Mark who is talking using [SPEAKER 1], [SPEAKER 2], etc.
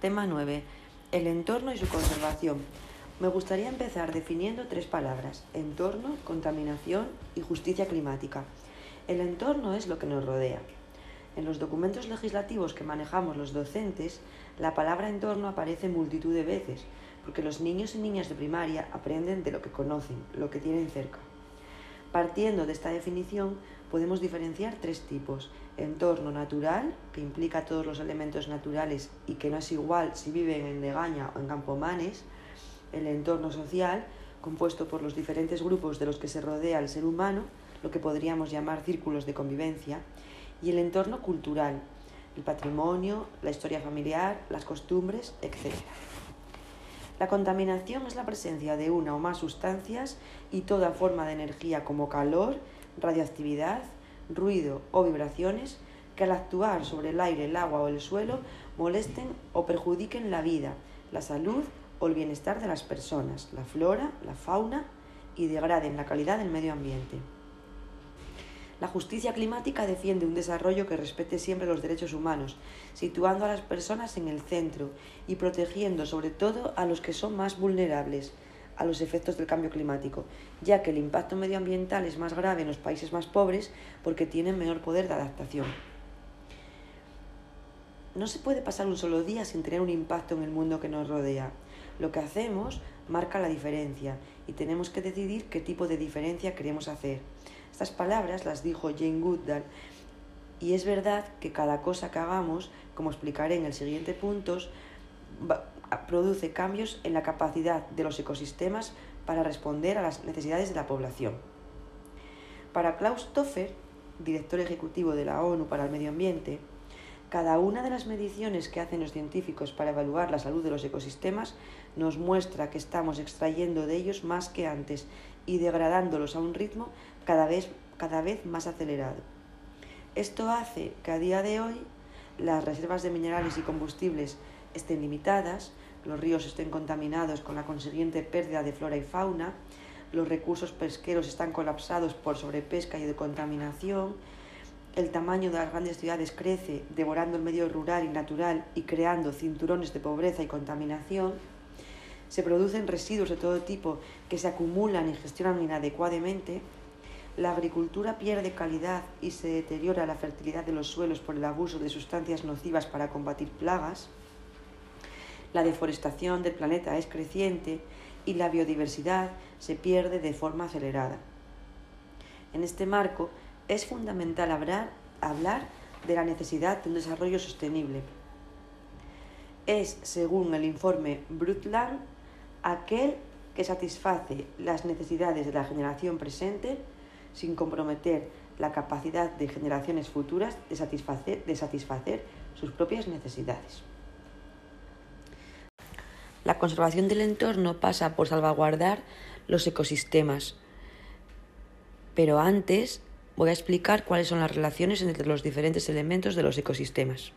[SPEAKER 1] Tema 9. El entorno y su conservación. Me gustaría empezar definiendo tres palabras. Entorno, contaminación y justicia climática. El entorno es lo que nos rodea. En los documentos legislativos que manejamos los docentes, la palabra entorno aparece multitud de veces, porque los niños y niñas de primaria aprenden de lo que conocen, lo que tienen cerca. Partiendo de esta definición, podemos diferenciar tres tipos. Entorno natural, que implica todos los elementos naturales y que no es igual si viven en Legaña o en Campomanes. El entorno social, compuesto por los diferentes grupos de los que se rodea el ser humano, lo que podríamos llamar círculos de convivencia y el entorno cultural, el patrimonio, la historia familiar, las costumbres, etc. La contaminación es la presencia de una o más sustancias y toda forma de energía como calor, radioactividad, ruido o vibraciones que al actuar sobre el aire, el agua o el suelo molesten o perjudiquen la vida, la salud o el bienestar de las personas, la flora, la fauna y degraden la calidad del medio ambiente. La justicia climática defiende un desarrollo que respete siempre los derechos humanos, situando a las personas en el centro y protegiendo sobre todo a los que son más vulnerables a los efectos del cambio climático, ya que el impacto medioambiental es más grave en los países más pobres porque tienen menor poder de adaptación. No se puede pasar un solo día sin tener un impacto en el mundo que nos rodea. Lo que hacemos marca la diferencia y tenemos que decidir qué tipo de diferencia queremos hacer. Estas palabras las dijo Jane Goodall y es verdad que cada cosa que hagamos, como explicaré en el siguiente punto, produce cambios en la capacidad de los ecosistemas para responder a las necesidades de la población. Para Klaus Toffer, director ejecutivo de la ONU para el Medio Ambiente, cada una de las mediciones que hacen los científicos para evaluar la salud de los ecosistemas nos muestra que estamos extrayendo de ellos más que antes y degradándolos a un ritmo cada vez, cada vez más acelerado. Esto hace que a día de hoy las reservas de minerales y combustibles estén limitadas, los ríos estén contaminados con la consiguiente pérdida de flora y fauna, los recursos pesqueros están colapsados por sobrepesca y de contaminación, el tamaño de las grandes ciudades crece, devorando el medio rural y natural y creando cinturones de pobreza y contaminación. Se producen residuos de todo tipo que se acumulan y gestionan inadecuadamente. La agricultura pierde calidad y se deteriora la fertilidad de los suelos por el abuso de sustancias nocivas para combatir plagas. La deforestación del planeta es creciente y la biodiversidad se pierde de forma acelerada. En este marco, es fundamental hablar, de la necesidad de un desarrollo sostenible. Es, según el informe Brundtland, aquel que satisface las necesidades de la generación presente sin comprometer la capacidad de generaciones futuras de satisfacer sus propias necesidades. La conservación del entorno pasa por salvaguardar los ecosistemas, pero antes voy a explicar cuáles son las relaciones entre los diferentes elementos de los ecosistemas.